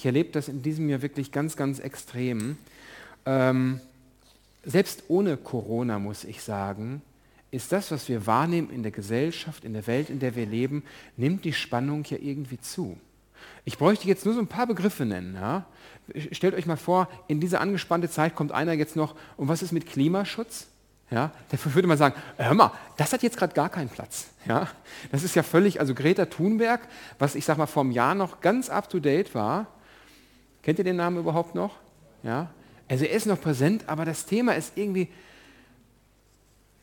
Ich erlebe das in diesem Jahr wirklich ganz, ganz extrem. Ähm, selbst ohne Corona, muss ich sagen, ist das, was wir wahrnehmen in der Gesellschaft, in der Welt, in der wir leben, nimmt die Spannung ja irgendwie zu. Ich bräuchte jetzt nur so ein paar Begriffe nennen. Ja? Stellt euch mal vor, in diese angespannte Zeit kommt einer jetzt noch, und was ist mit Klimaschutz? Ja, dafür würde man sagen, hör mal, das hat jetzt gerade gar keinen Platz. Ja, das ist ja völlig, also Greta Thunberg, was ich sag mal vor einem Jahr noch ganz up to date war. Kennt ihr den Namen überhaupt noch? Ja, also er ist noch präsent, aber das Thema ist irgendwie,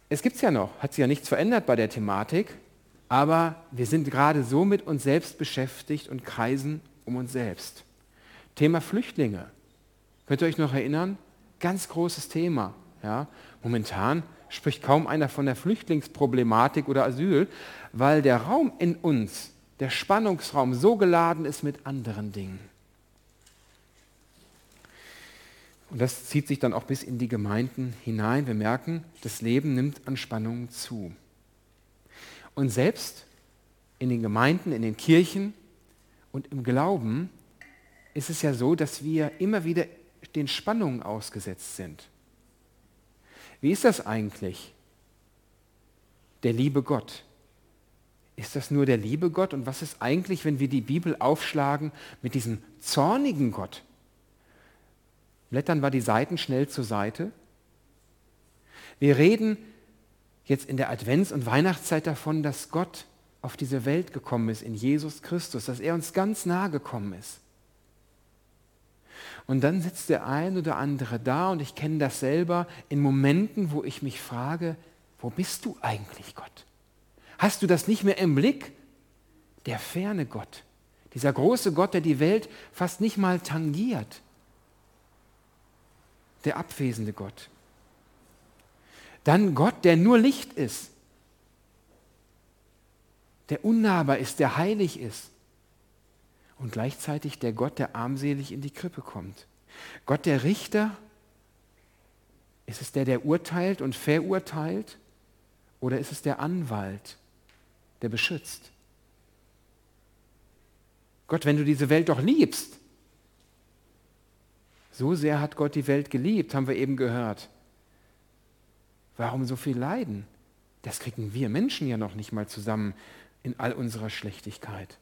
es gibt es ja noch, hat sich ja nichts verändert bei der Thematik, aber wir sind gerade so mit uns selbst beschäftigt und kreisen um uns selbst. Thema Flüchtlinge. Könnt ihr euch noch erinnern? Ganz großes Thema. Ja? Momentan spricht kaum einer von der Flüchtlingsproblematik oder Asyl, weil der Raum in uns, der Spannungsraum, so geladen ist mit anderen Dingen. Und das zieht sich dann auch bis in die Gemeinden hinein. Wir merken, das Leben nimmt an Spannungen zu. Und selbst in den Gemeinden, in den Kirchen und im Glauben ist es ja so, dass wir immer wieder den Spannungen ausgesetzt sind. Wie ist das eigentlich? Der liebe Gott. Ist das nur der liebe Gott? Und was ist eigentlich, wenn wir die Bibel aufschlagen mit diesem zornigen Gott? Blättern wir die Seiten schnell zur Seite. Wir reden jetzt in der Advents- und Weihnachtszeit davon, dass Gott auf diese Welt gekommen ist in Jesus Christus, dass er uns ganz nahe gekommen ist. Und dann sitzt der ein oder andere da und ich kenne das selber in Momenten, wo ich mich frage, wo bist du eigentlich Gott? Hast du das nicht mehr im Blick? Der ferne Gott, dieser große Gott, der die Welt fast nicht mal tangiert, der abwesende Gott. Dann Gott, der nur Licht ist, der unnahbar ist, der heilig ist und gleichzeitig der Gott, der armselig in die Krippe kommt. Gott der Richter, ist es der, der urteilt und verurteilt oder ist es der Anwalt, der beschützt? Gott, wenn du diese Welt doch liebst, so sehr hat Gott die Welt geliebt, haben wir eben gehört. Warum so viel Leiden? Das kriegen wir Menschen ja noch nicht mal zusammen in all unserer Schlechtigkeit.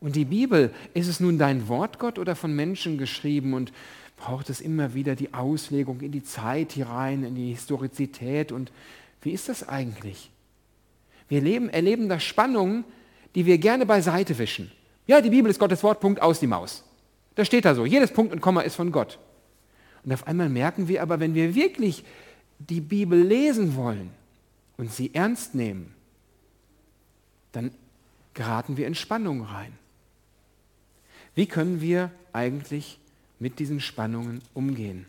Und die Bibel, ist es nun dein Wort, Gott, oder von Menschen geschrieben und braucht es immer wieder die Auslegung in die Zeit hinein, in die Historizität und wie ist das eigentlich? Wir leben, erleben da Spannungen, die wir gerne beiseite wischen. Ja, die Bibel ist Gottes Wort, Punkt aus die Maus. Da steht da so, jedes Punkt und Komma ist von Gott. Und auf einmal merken wir aber, wenn wir wirklich die Bibel lesen wollen und sie ernst nehmen, dann geraten wir in Spannung rein. Wie können wir eigentlich mit diesen Spannungen umgehen?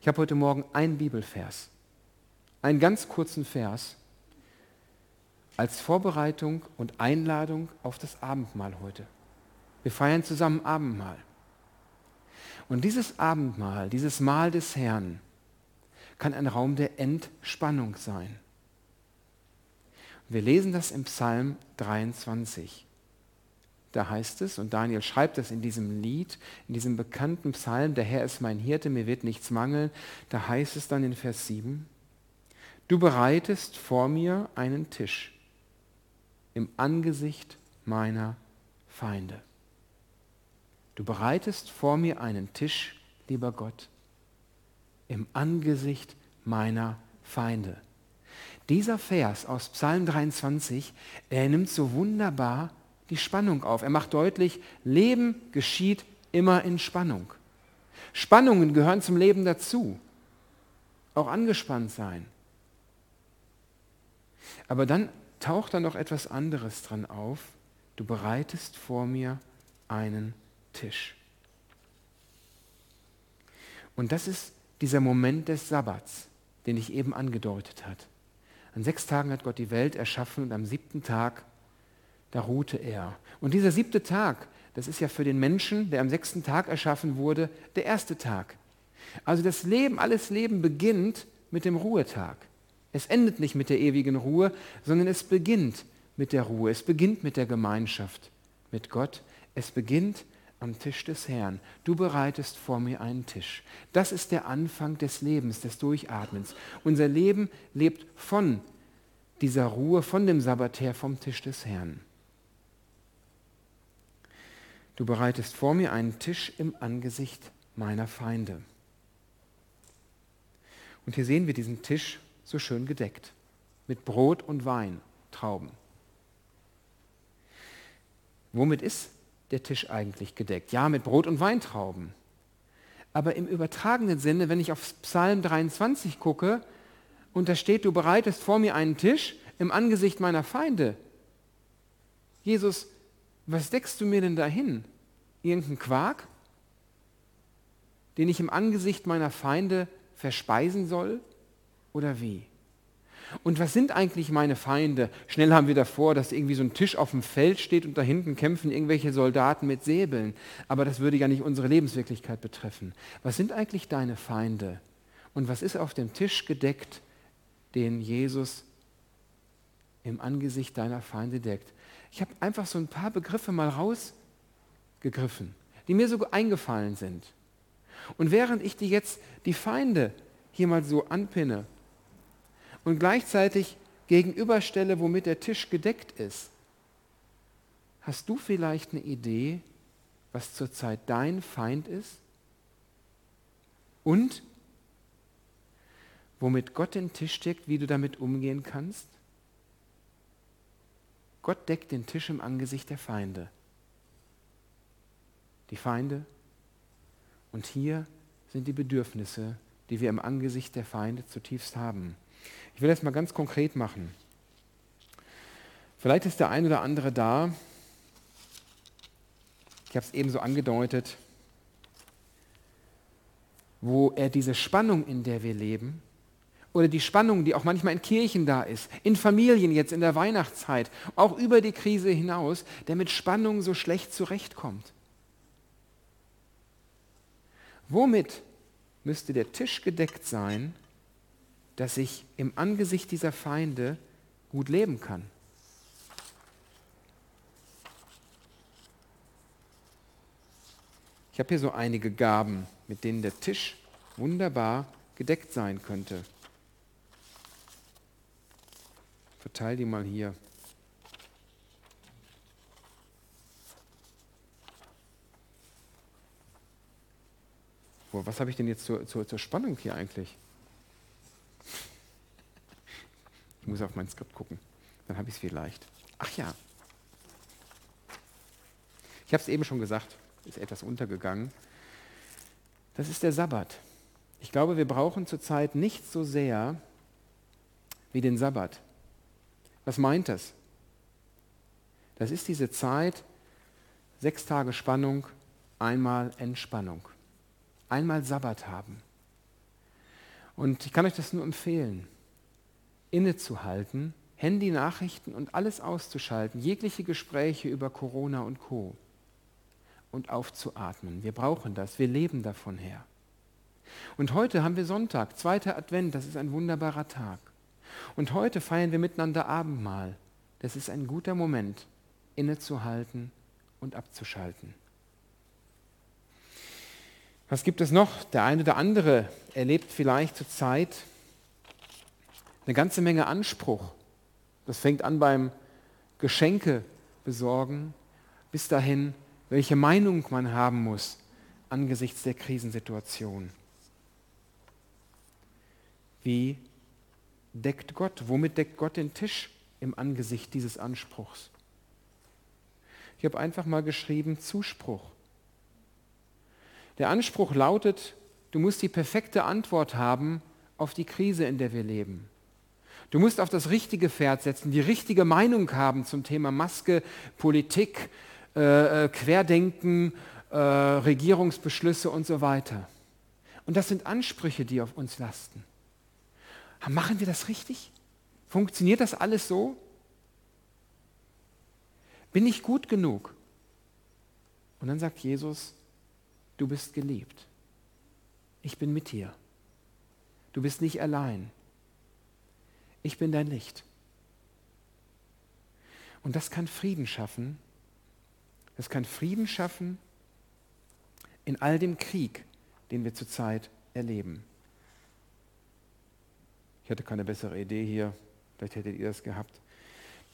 Ich habe heute Morgen einen Bibelvers, einen ganz kurzen Vers, als Vorbereitung und Einladung auf das Abendmahl heute. Wir feiern zusammen Abendmahl. Und dieses Abendmahl, dieses Mahl des Herrn, kann ein Raum der Entspannung sein. Wir lesen das im Psalm 23. Da heißt es, und Daniel schreibt das in diesem Lied, in diesem bekannten Psalm, der Herr ist mein Hirte, mir wird nichts mangeln, da heißt es dann in Vers 7, du bereitest vor mir einen Tisch im Angesicht meiner Feinde. Du bereitest vor mir einen Tisch, lieber Gott, im Angesicht meiner Feinde. Dieser Vers aus Psalm 23, er nimmt so wunderbar die Spannung auf. Er macht deutlich, Leben geschieht immer in Spannung. Spannungen gehören zum Leben dazu. Auch angespannt sein. Aber dann taucht da noch etwas anderes dran auf. Du bereitest vor mir einen Tisch. Und das ist dieser Moment des Sabbats, den ich eben angedeutet habe. An sechs Tagen hat Gott die Welt erschaffen und am siebten Tag da ruhte er. Und dieser siebte Tag, das ist ja für den Menschen, der am sechsten Tag erschaffen wurde, der erste Tag. Also das Leben, alles Leben beginnt mit dem Ruhetag. Es endet nicht mit der ewigen Ruhe, sondern es beginnt mit der Ruhe. Es beginnt mit der Gemeinschaft mit Gott. Es beginnt am Tisch des Herrn. Du bereitest vor mir einen Tisch. Das ist der Anfang des Lebens, des Durchatmens. Unser Leben lebt von dieser Ruhe, von dem Sabbat her, vom Tisch des Herrn. Du bereitest vor mir einen Tisch im Angesicht meiner Feinde. Und hier sehen wir diesen Tisch so schön gedeckt mit Brot und Wein, Trauben. Womit ist der Tisch eigentlich gedeckt? Ja, mit Brot und Weintrauben. Aber im übertragenen Sinne, wenn ich auf Psalm 23 gucke und da steht, du bereitest vor mir einen Tisch im Angesicht meiner Feinde. Jesus, was deckst du mir denn dahin? Irgendein Quark, den ich im Angesicht meiner Feinde verspeisen soll? Oder wie? Und was sind eigentlich meine Feinde? Schnell haben wir davor, dass irgendwie so ein Tisch auf dem Feld steht und da hinten kämpfen irgendwelche Soldaten mit Säbeln. Aber das würde ja nicht unsere Lebenswirklichkeit betreffen. Was sind eigentlich deine Feinde? Und was ist auf dem Tisch gedeckt, den Jesus im Angesicht deiner Feinde deckt? Ich habe einfach so ein paar Begriffe mal rausgegriffen, die mir so eingefallen sind. Und während ich die jetzt, die Feinde, hier mal so anpinne, und gleichzeitig gegenüberstelle, womit der Tisch gedeckt ist, hast du vielleicht eine Idee, was zurzeit dein Feind ist? Und womit Gott den Tisch deckt, wie du damit umgehen kannst? Gott deckt den Tisch im Angesicht der Feinde. Die Feinde. Und hier sind die Bedürfnisse, die wir im Angesicht der Feinde zutiefst haben. Ich will das mal ganz konkret machen. Vielleicht ist der ein oder andere da, ich habe es eben so angedeutet, wo er diese Spannung, in der wir leben, oder die Spannung, die auch manchmal in Kirchen da ist, in Familien jetzt in der Weihnachtszeit, auch über die Krise hinaus, der mit Spannung so schlecht zurechtkommt. Womit müsste der Tisch gedeckt sein, dass ich im Angesicht dieser Feinde gut leben kann. Ich habe hier so einige Gaben, mit denen der Tisch wunderbar gedeckt sein könnte. Verteil die mal hier. was habe ich denn jetzt zur, zur, zur Spannung hier eigentlich? Ich muss auf mein Skript gucken. Dann habe ich es vielleicht. Ach ja. Ich habe es eben schon gesagt, ist etwas untergegangen. Das ist der Sabbat. Ich glaube, wir brauchen zurzeit nicht so sehr wie den Sabbat. Was meint das? Das ist diese Zeit, sechs Tage Spannung, einmal Entspannung. Einmal Sabbat haben. Und ich kann euch das nur empfehlen innezuhalten, Handy-Nachrichten und alles auszuschalten, jegliche Gespräche über Corona und Co. und aufzuatmen. Wir brauchen das, wir leben davon her. Und heute haben wir Sonntag, zweiter Advent, das ist ein wunderbarer Tag. Und heute feiern wir miteinander Abendmahl. Das ist ein guter Moment, innezuhalten und abzuschalten. Was gibt es noch? Der eine oder andere erlebt vielleicht zur Zeit eine ganze Menge Anspruch. Das fängt an beim Geschenke besorgen, bis dahin, welche Meinung man haben muss angesichts der Krisensituation. Wie deckt Gott, womit deckt Gott den Tisch im Angesicht dieses Anspruchs? Ich habe einfach mal geschrieben Zuspruch. Der Anspruch lautet, du musst die perfekte Antwort haben auf die Krise, in der wir leben. Du musst auf das richtige Pferd setzen, die richtige Meinung haben zum Thema Maske, Politik, äh, äh, Querdenken, äh, Regierungsbeschlüsse und so weiter. Und das sind Ansprüche, die auf uns lasten. Machen wir das richtig? Funktioniert das alles so? Bin ich gut genug? Und dann sagt Jesus, du bist geliebt. Ich bin mit dir. Du bist nicht allein ich bin dein Licht. Und das kann Frieden schaffen, Das kann Frieden schaffen in all dem Krieg, den wir zurzeit erleben. Ich hatte keine bessere Idee hier, vielleicht hättet ihr das gehabt.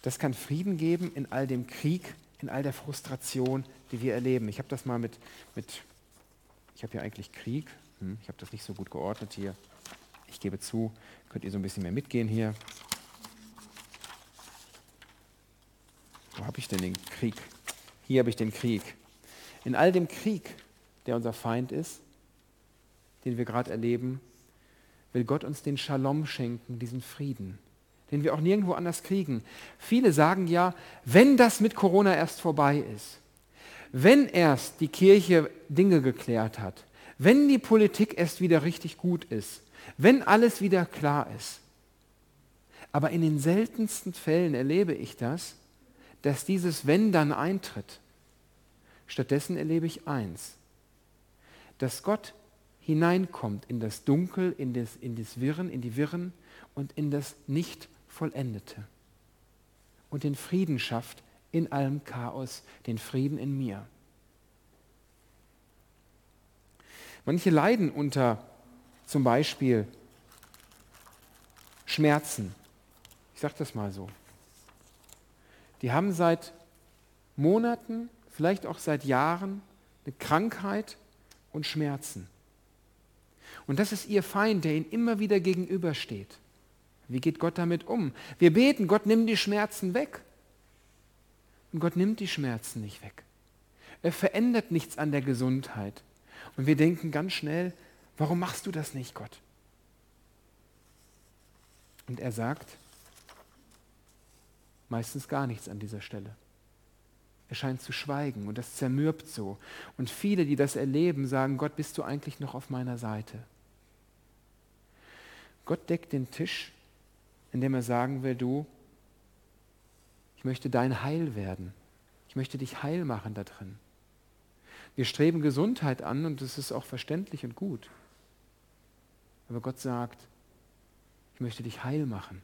Das kann Frieden geben in all dem Krieg, in all der Frustration, die wir erleben. Ich habe das mal mit, mit ich habe ja eigentlich Krieg, hm, ich habe das nicht so gut geordnet hier. Ich gebe zu, könnt ihr so ein bisschen mehr mitgehen hier. Wo habe ich denn den Krieg? Hier habe ich den Krieg. In all dem Krieg, der unser Feind ist, den wir gerade erleben, will Gott uns den Shalom schenken, diesen Frieden, den wir auch nirgendwo anders kriegen. Viele sagen ja, wenn das mit Corona erst vorbei ist, wenn erst die Kirche Dinge geklärt hat, wenn die Politik erst wieder richtig gut ist, wenn alles wieder klar ist. Aber in den seltensten Fällen erlebe ich das, dass dieses Wenn dann eintritt. Stattdessen erlebe ich eins, dass Gott hineinkommt in das Dunkel, in das, in das Wirren, in die Wirren und in das Nicht-Vollendete und den Frieden schafft in allem Chaos, den Frieden in mir. Manche leiden unter zum Beispiel Schmerzen. Ich sage das mal so. Die haben seit Monaten, vielleicht auch seit Jahren eine Krankheit und Schmerzen. Und das ist ihr Feind, der ihnen immer wieder gegenübersteht. Wie geht Gott damit um? Wir beten, Gott nimm die Schmerzen weg. Und Gott nimmt die Schmerzen nicht weg. Er verändert nichts an der Gesundheit. Und wir denken ganz schnell, warum machst du das nicht, Gott? Und er sagt, meistens gar nichts an dieser Stelle. Er scheint zu schweigen und das zermürbt so. Und viele, die das erleben, sagen, Gott, bist du eigentlich noch auf meiner Seite? Gott deckt den Tisch, indem er sagen will, du, ich möchte dein Heil werden. Ich möchte dich heil machen da drin. Wir streben Gesundheit an und das ist auch verständlich und gut. Aber Gott sagt, ich möchte dich heil machen.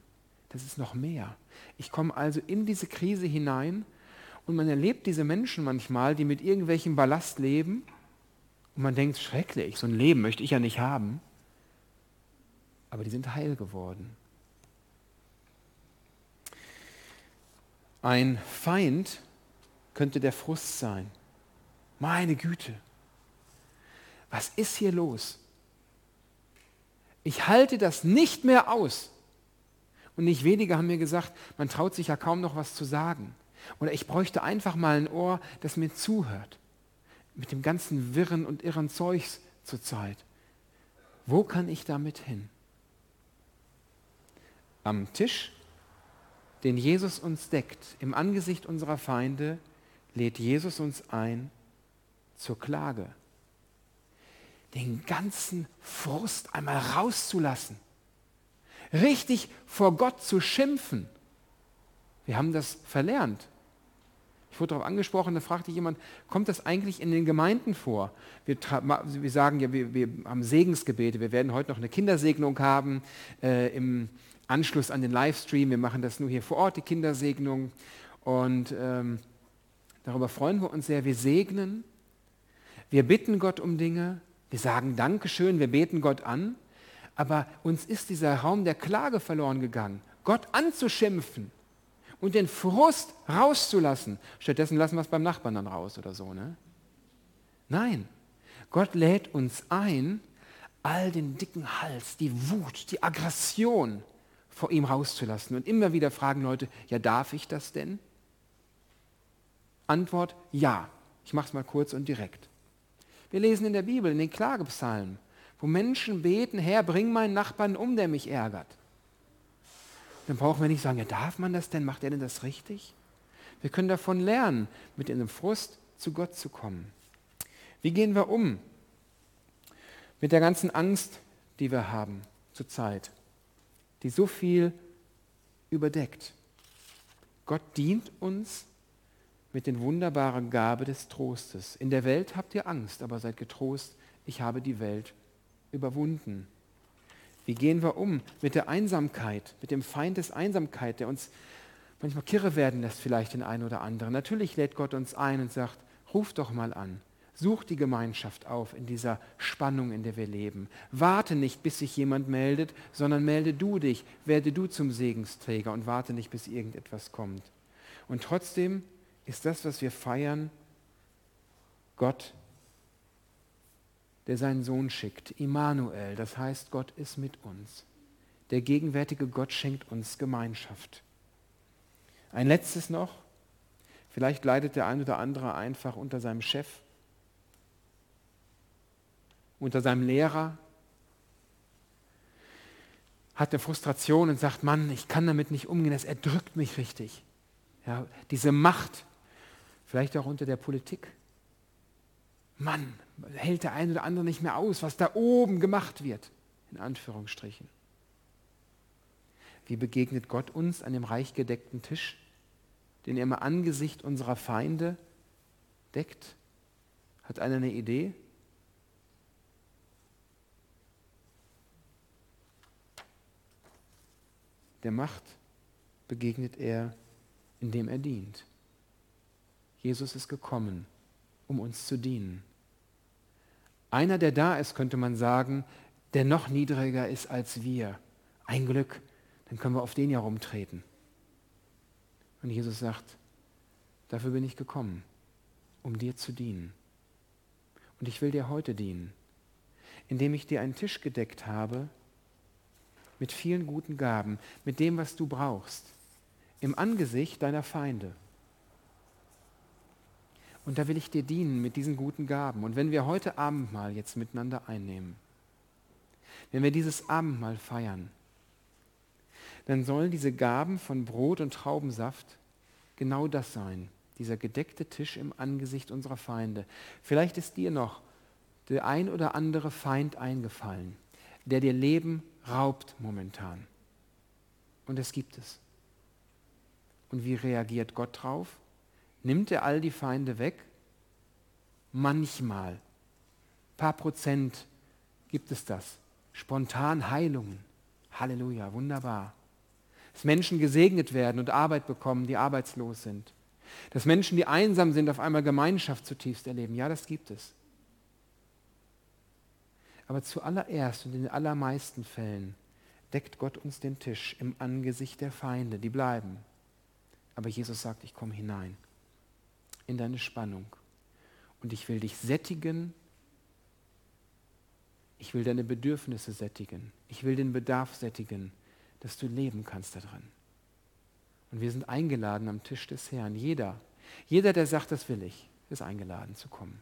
Das ist noch mehr. Ich komme also in diese Krise hinein und man erlebt diese Menschen manchmal, die mit irgendwelchem Ballast leben und man denkt, schrecklich, so ein Leben möchte ich ja nicht haben. Aber die sind heil geworden. Ein Feind könnte der Frust sein. Meine Güte, was ist hier los? Ich halte das nicht mehr aus. Und nicht wenige haben mir gesagt, man traut sich ja kaum noch was zu sagen. Oder ich bräuchte einfach mal ein Ohr, das mir zuhört. Mit dem ganzen Wirren und irren Zeugs zur Zeit. Wo kann ich damit hin? Am Tisch den Jesus uns deckt, im Angesicht unserer Feinde, lädt Jesus uns ein zur Klage. Den ganzen Frust einmal rauszulassen. Richtig vor Gott zu schimpfen. Wir haben das verlernt. Ich wurde darauf angesprochen, da fragte jemand, kommt das eigentlich in den Gemeinden vor? Wir, wir sagen ja, wir, wir, haben Segensgebete. Wir werden heute noch eine Kindersegnung haben äh, im Anschluss an den Livestream. Wir machen das nur hier vor Ort, die Kindersegnung. Und ähm, darüber freuen wir uns sehr. Wir segnen, wir bitten Gott um Dinge, wir sagen Dankeschön, wir beten Gott an. Aber uns ist dieser Raum der Klage verloren gegangen. Gott anzuschimpfen und den Frust rauszulassen. Stattdessen lassen wir es beim Nachbarn dann raus oder so. Ne? Nein, Gott lädt uns ein, all den dicken Hals, die Wut, die Aggression, vor ihm rauszulassen. Und immer wieder fragen Leute, ja, darf ich das denn? Antwort, ja. Ich mache es mal kurz und direkt. Wir lesen in der Bibel, in den Klagepsalmen, wo Menschen beten, Herr, bring meinen Nachbarn um, der mich ärgert. Dann brauchen wir nicht sagen, ja, darf man das denn? Macht er denn das richtig? Wir können davon lernen, mit einem Frust zu Gott zu kommen. Wie gehen wir um mit der ganzen Angst, die wir haben zurzeit? die so viel überdeckt. Gott dient uns mit den wunderbaren Gabe des Trostes. In der Welt habt ihr Angst, aber seid getrost, ich habe die Welt überwunden. Wie gehen wir um mit der Einsamkeit, mit dem Feind des Einsamkeit, der uns manchmal kirre werden lässt, vielleicht den einen oder anderen? Natürlich lädt Gott uns ein und sagt, Ruf doch mal an. Such die Gemeinschaft auf in dieser Spannung, in der wir leben. Warte nicht, bis sich jemand meldet, sondern melde du dich, werde du zum Segensträger und warte nicht, bis irgendetwas kommt. Und trotzdem ist das, was wir feiern, Gott, der seinen Sohn schickt, Immanuel, das heißt, Gott ist mit uns. Der gegenwärtige Gott schenkt uns Gemeinschaft. Ein letztes noch, vielleicht leidet der ein oder andere einfach unter seinem Chef unter seinem Lehrer, hat eine Frustration und sagt, Mann, ich kann damit nicht umgehen, das erdrückt mich richtig. Ja, diese Macht, vielleicht auch unter der Politik. Mann, hält der eine oder andere nicht mehr aus, was da oben gemacht wird, in Anführungsstrichen. Wie begegnet Gott uns an dem reich gedeckten Tisch, den er im Angesicht unserer Feinde deckt? Hat einer eine Idee? der Macht begegnet er, indem er dient. Jesus ist gekommen, um uns zu dienen. Einer, der da ist, könnte man sagen, der noch niedriger ist als wir. Ein Glück, dann können wir auf den ja rumtreten. Und Jesus sagt, dafür bin ich gekommen, um dir zu dienen. Und ich will dir heute dienen, indem ich dir einen Tisch gedeckt habe, mit vielen guten Gaben, mit dem, was du brauchst, im Angesicht deiner Feinde. Und da will ich dir dienen mit diesen guten Gaben. Und wenn wir heute Abendmahl jetzt miteinander einnehmen, wenn wir dieses Abendmahl feiern, dann sollen diese Gaben von Brot und Traubensaft genau das sein, dieser gedeckte Tisch im Angesicht unserer Feinde. Vielleicht ist dir noch der ein oder andere Feind eingefallen, der dir Leben raubt momentan. Und es gibt es. Und wie reagiert Gott drauf? Nimmt er all die Feinde weg? Manchmal, paar Prozent gibt es das. Spontan Heilungen. Halleluja, wunderbar. Dass Menschen gesegnet werden und Arbeit bekommen, die arbeitslos sind. Dass Menschen, die einsam sind, auf einmal Gemeinschaft zutiefst erleben. Ja, das gibt es. Aber zuallererst und in den allermeisten Fällen deckt Gott uns den Tisch im Angesicht der Feinde, die bleiben. Aber Jesus sagt, ich komme hinein in deine Spannung und ich will dich sättigen. Ich will deine Bedürfnisse sättigen. Ich will den Bedarf sättigen, dass du leben kannst darin. Und wir sind eingeladen am Tisch des Herrn. Jeder, jeder, der sagt, das will ich, ist eingeladen zu kommen.